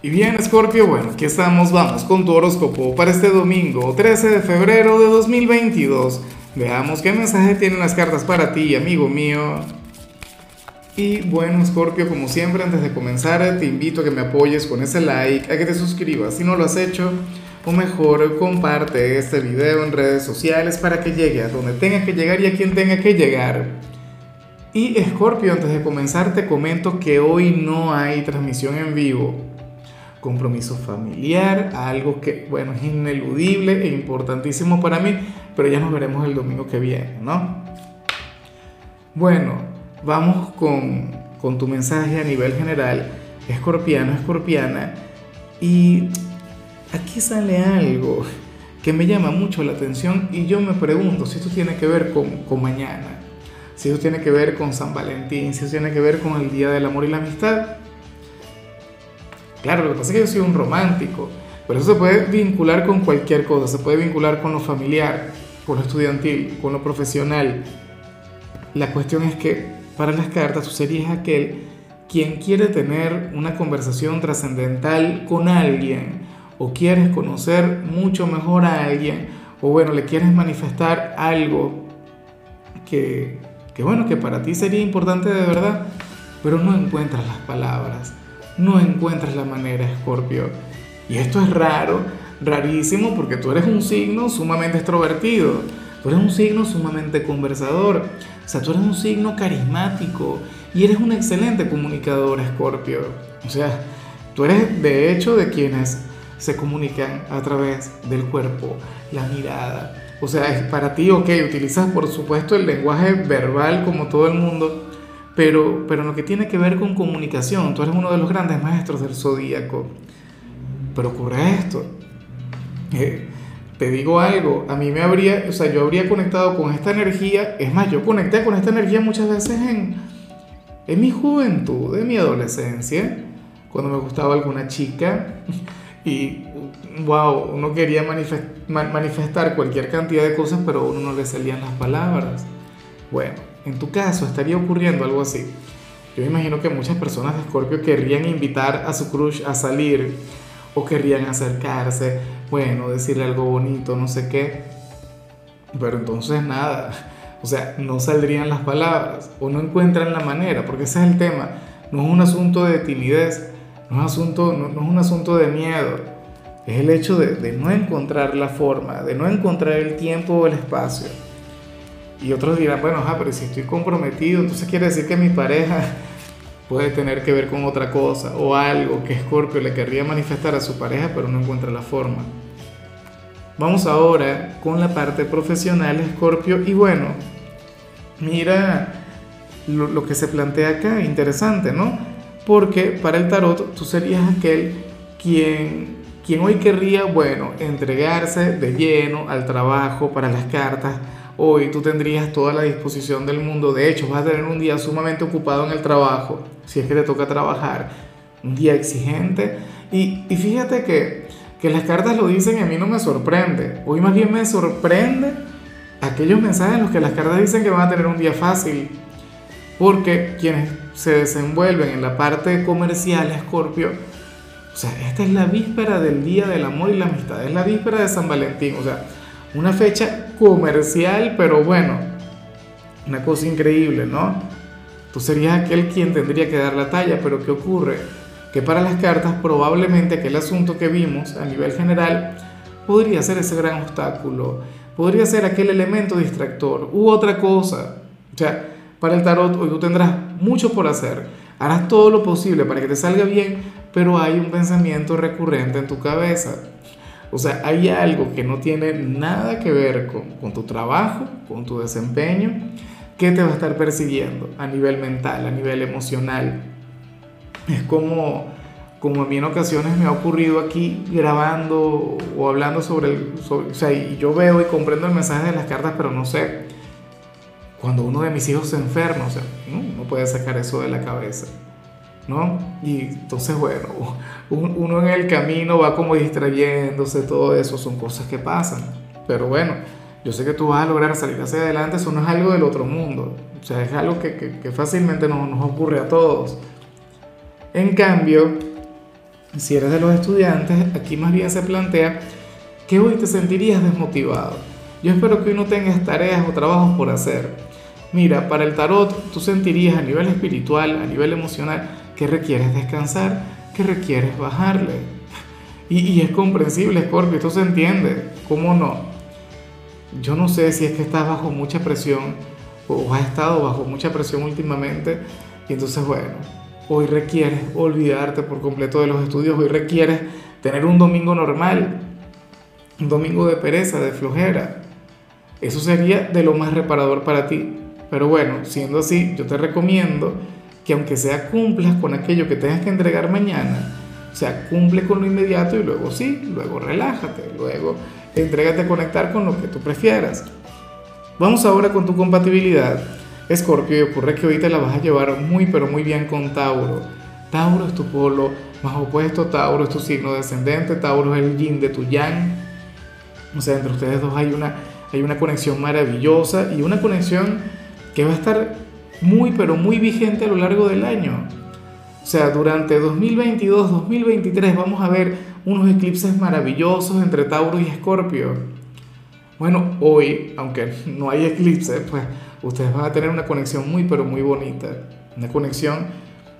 Y bien, Scorpio, bueno, aquí estamos, vamos con tu horóscopo para este domingo, 13 de febrero de 2022. Veamos qué mensaje tienen las cartas para ti, amigo mío. Y bueno, Scorpio, como siempre, antes de comenzar, te invito a que me apoyes con ese like, a que te suscribas si no lo has hecho, o mejor, comparte este video en redes sociales para que llegue a donde tenga que llegar y a quien tenga que llegar. Y Scorpio, antes de comenzar, te comento que hoy no hay transmisión en vivo compromiso familiar, algo que, bueno, es ineludible e importantísimo para mí, pero ya nos veremos el domingo que viene, ¿no? Bueno, vamos con, con tu mensaje a nivel general, escorpiano, escorpiana, y aquí sale algo que me llama mucho la atención y yo me pregunto si esto tiene que ver con, con mañana, si esto tiene que ver con San Valentín, si esto tiene que ver con el Día del Amor y la Amistad, Claro, lo que pasa es que yo soy un romántico, pero eso se puede vincular con cualquier cosa, se puede vincular con lo familiar, con lo estudiantil, con lo profesional. La cuestión es que para las cartas tú serías aquel quien quiere tener una conversación trascendental con alguien o quieres conocer mucho mejor a alguien o bueno, le quieres manifestar algo que, que bueno, que para ti sería importante de verdad, pero no encuentras las palabras no encuentras la manera, Escorpio. Y esto es raro, rarísimo, porque tú eres un signo sumamente extrovertido, tú eres un signo sumamente conversador, o sea, tú eres un signo carismático y eres un excelente comunicador, Escorpio. O sea, tú eres de hecho de quienes se comunican a través del cuerpo, la mirada. O sea, es para ti, ok, utilizas por supuesto el lenguaje verbal como todo el mundo, pero, pero en lo que tiene que ver con comunicación, tú eres uno de los grandes maestros del zodíaco. Pero ocurre esto. Eh, te digo algo, a mí me habría, o sea, yo habría conectado con esta energía, es más, yo conecté con esta energía muchas veces en, en mi juventud, en mi adolescencia, cuando me gustaba alguna chica y, wow, uno quería manifestar cualquier cantidad de cosas, pero a uno no le salían las palabras. Bueno, en tu caso estaría ocurriendo algo así. Yo me imagino que muchas personas de Scorpio querrían invitar a su crush a salir o querrían acercarse, bueno, decirle algo bonito, no sé qué. Pero entonces nada, o sea, no saldrían las palabras o no encuentran la manera, porque ese es el tema. No es un asunto de timidez, no es, asunto, no, es un asunto de miedo, es el hecho de no encontrar la forma, de no encontrar el tiempo o el espacio. Y otros dirán, bueno, pero si estoy comprometido, entonces quiere decir que mi pareja puede tener que ver con otra cosa o algo que Scorpio le querría manifestar a su pareja, pero no encuentra la forma. Vamos ahora con la parte profesional, Scorpio, y bueno, mira lo, lo que se plantea acá, interesante, ¿no? Porque para el tarot tú serías aquel quien, quien hoy querría, bueno, entregarse de lleno al trabajo, para las cartas, hoy tú tendrías toda la disposición del mundo. De hecho, vas a tener un día sumamente ocupado en el trabajo, si es que te toca trabajar, un día exigente. Y, y fíjate que, que las cartas lo dicen y a mí no me sorprende. Hoy más bien me sorprende aquellos mensajes en los que las cartas dicen que van a tener un día fácil. Porque quienes se desenvuelven en la parte comercial, Escorpio, o sea, esta es la víspera del Día del Amor y la Amistad, es la víspera de San Valentín, o sea, una fecha comercial, pero bueno, una cosa increíble, ¿no? Tú serías aquel quien tendría que dar la talla, pero ¿qué ocurre? Que para las cartas probablemente aquel asunto que vimos a nivel general podría ser ese gran obstáculo, podría ser aquel elemento distractor u otra cosa. O sea, para el tarot hoy tú tendrás mucho por hacer, harás todo lo posible para que te salga bien, pero hay un pensamiento recurrente en tu cabeza o sea, hay algo que no tiene nada que ver con, tu trabajo, con tu desempeño, que te va a estar persiguiendo a nivel mental, a nivel emocional. Es como, como a mí en ocasiones me ha ocurrido aquí grabando o hablando sobre el... o sea, y yo veo y comprendo el mensaje de las cartas, pero no sé. Cuando uno de mis hijos se enferma, o sea, no, no puede sacar eso de la cabeza. ¿No? Y entonces, bueno, uno en el camino va como distrayéndose, todo eso son cosas que pasan. Pero bueno, yo sé que tú vas a lograr salir hacia adelante, eso no es algo del otro mundo, o sea, es algo que, que, fácilmente nos, nos, ocurre a todos. En cambio, Si eres de los estudiantes, aquí más bien se plantea que hoy te sentirías desmotivado. Yo espero que hoy no tengas tareas o trabajos por hacer. Mira, para el tarot tú sentirías a nivel espiritual, a nivel emocional, que requieres descansar, que requieres bajarle. Y, es comprensible, Scorpio, esto se entiende. ¿Cómo no? Yo no sé si es que estás bajo mucha presión o has estado bajo mucha presión últimamente y entonces, bueno, hoy requieres olvidarte por completo de los estudios, hoy requieres tener un domingo normal, un domingo de pereza, de flojera. Eso sería de lo más reparador para ti. Pero bueno, siendo así, yo te recomiendo que aunque sea cumplas con aquello que tengas que entregar mañana, o sea, cumple con lo inmediato y luego sí, luego relájate, luego entrégate a conectar con lo que tú prefieras. Vamos ahora con tu compatibilidad. Escorpio, y ocurre que hoy te la vas a llevar muy pero muy bien con Tauro. Tauro es tu polo más opuesto, Tauro es tu signo descendente, Tauro es el yin de tu yang. O sea, entre ustedes dos hay una, hay una conexión maravillosa y una conexión que va a estar muy pero muy vigente a lo largo del año. O sea, durante 2022, 2023 vamos a ver unos eclipses maravillosos entre Tauro y Escorpio. Bueno, hoy, aunque no hay eclipse, pues ustedes van a tener una conexión muy, pero muy bonita. Una conexión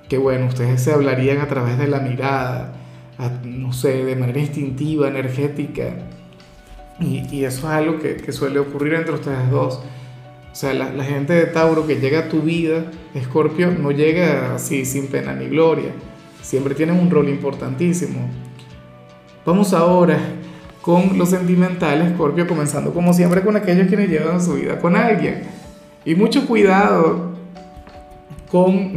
que, bueno, ustedes se hablarían a través de la mirada, no sé, de manera instintiva, energética. Y, eso es algo que, que suele ocurrir entre ustedes dos. O sea, la, gente de Tauro que llega a tu vida, Escorpio, no llega así sin pena ni gloria. Siempre tienen un rol importantísimo. Vamos ahora con los sentimentales, Escorpio, comenzando como siempre con aquellos quienes llevan su vida con alguien. Y mucho cuidado con,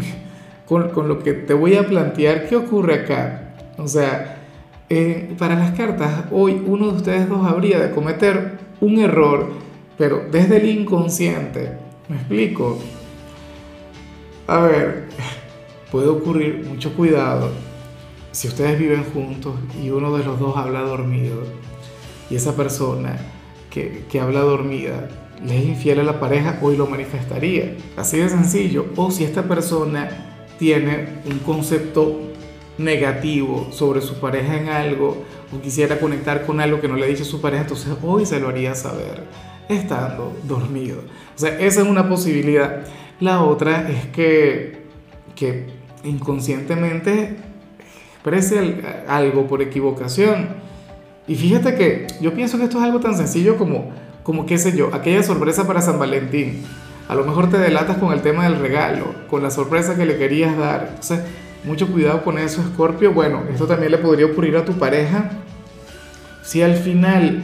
con, lo que te voy a plantear. ¿Qué ocurre acá? O sea, eh, para las cartas, hoy uno de ustedes dos habría de cometer un error pero desde el inconsciente. ¿Me explico? A ver, puede ocurrir mucho cuidado si ustedes viven juntos y uno de los dos habla dormido y esa persona que, que habla dormida le es infiel a la pareja, hoy lo manifestaría. Así de sencillo. O si esta persona tiene un concepto negativo sobre su pareja en algo o quisiera conectar con algo que no le ha dicho su pareja, entonces hoy se lo haría saber estando dormido. O sea, esa es una posibilidad. La otra es que, que inconscientemente exprese algo por equivocación. Y fíjate que yo pienso que esto es algo tan sencillo como, como qué sé yo, aquella sorpresa para San Valentín. A lo mejor te delatas con el tema del regalo, con la sorpresa que le querías dar. Entonces, mucho cuidado con eso, Scorpio. Bueno, esto también le podría ocurrir a tu pareja. Si al final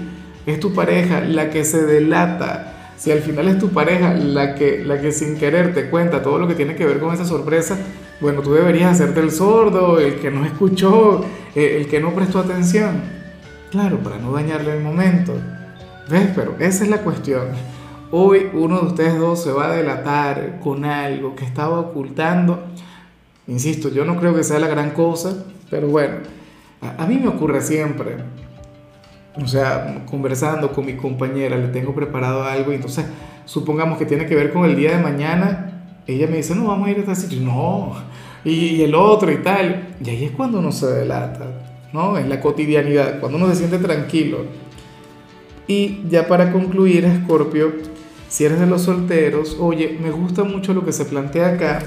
es tu pareja la que se delata, si al final es tu pareja la que, la que sin querer te cuenta todo lo que tiene que ver con esa sorpresa, bueno, tú deberías hacerte el sordo, el que no escuchó, eh, el que no prestó atención. Claro, para no dañarle el momento. ¿Ves? Pero esa es la cuestión. Hoy uno de ustedes dos se va a delatar con algo que estaba ocultando. Insisto, yo no creo que sea la gran cosa, pero bueno, a, a mí me ocurre siempre o sea, conversando con mi compañera, le tengo preparado algo y entonces supongamos que tiene que ver con el día de mañana, ella me dice, no, vamos a ir a este sitio, no, y, el otro y tal, y ahí es cuando uno se delata, ¿no? En la cotidianidad, cuando uno se siente tranquilo. Y ya para concluir, Scorpio, si eres de los solteros, oye, me gusta mucho lo que se plantea acá,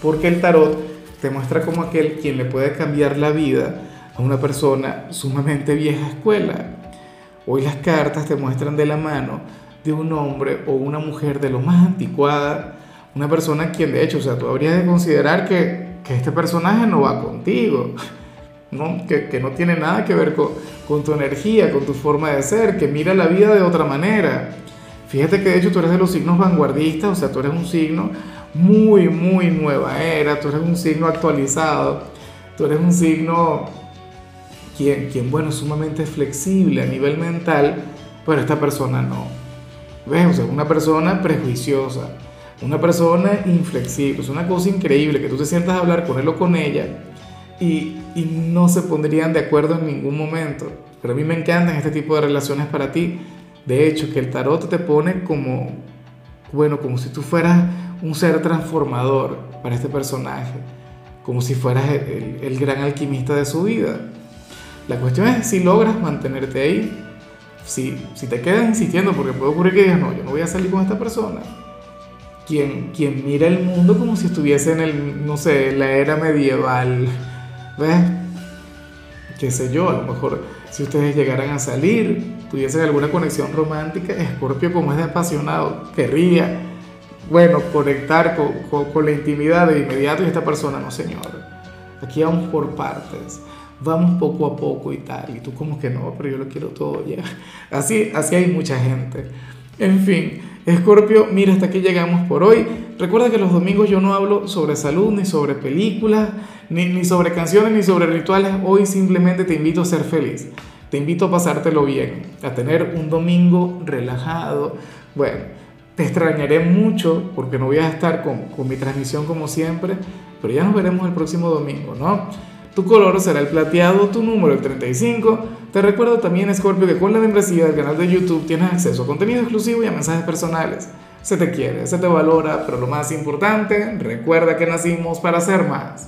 porque el tarot te muestra como aquel quien le puede cambiar la vida a una persona sumamente vieja escuela. Hoy las cartas te muestran de la mano de un hombre o una mujer de lo más anticuada, una persona quien de hecho, o sea, tú habrías de considerar que, que este personaje no va contigo, ¿no? Que, que no tiene nada que ver con, con tu energía, con tu forma de ser, que mira la vida de otra manera. Fíjate que de hecho tú eres de los signos vanguardistas, o sea, tú eres un signo muy, muy nueva era, tú eres un signo actualizado, tú eres un signo quien, bueno, es sumamente flexible a nivel mental, pero esta persona no. ¿Ves? O sea, una persona prejuiciosa, una persona inflexible, es una cosa increíble que tú te sientas a hablar con él o con ella y, y no se pondrían de acuerdo en ningún momento. Pero a mí me encantan este tipo de relaciones para ti. De hecho, que el tarot te pone como, bueno, como si tú fueras un ser transformador para este personaje como si fueras el, el gran alquimista de su vida. La cuestión es si logras mantenerte ahí, si, si te quedas insistiendo, porque puede ocurrir que digas, no, yo no voy a salir con esta persona. Quien, quien mira el mundo como si estuviese en el, no sé, la era medieval. ¿Ves? Qué sé yo, a lo mejor si ustedes llegaran a salir, tuviesen alguna conexión romántica, Scorpio como es de apasionado, querría, bueno, conectar con, con, con la intimidad de inmediato y esta persona, no señor. Aquí vamos por partes vamos poco a poco y tal, y tú como que no, pero yo lo quiero todo ya. Así, así hay mucha gente. En fin, Escorpio, mira, hasta aquí llegamos por hoy. Recuerda que los domingos yo no hablo sobre salud, ni sobre películas, ni, ni sobre canciones, ni sobre rituales. Hoy simplemente te invito a ser feliz. Te invito a pasártelo bien, a tener un domingo relajado. Bueno, te extrañaré mucho porque no voy a estar con, con mi transmisión como siempre, pero ya nos veremos el próximo domingo, ¿no? Tu color será el plateado, tu número el 35. Te recuerdo también, Scorpio, que con la membresía del canal de YouTube tienes acceso a contenido exclusivo y a mensajes personales. Se te quiere, se te valora, pero lo más importante, recuerda que nacimos para ser más.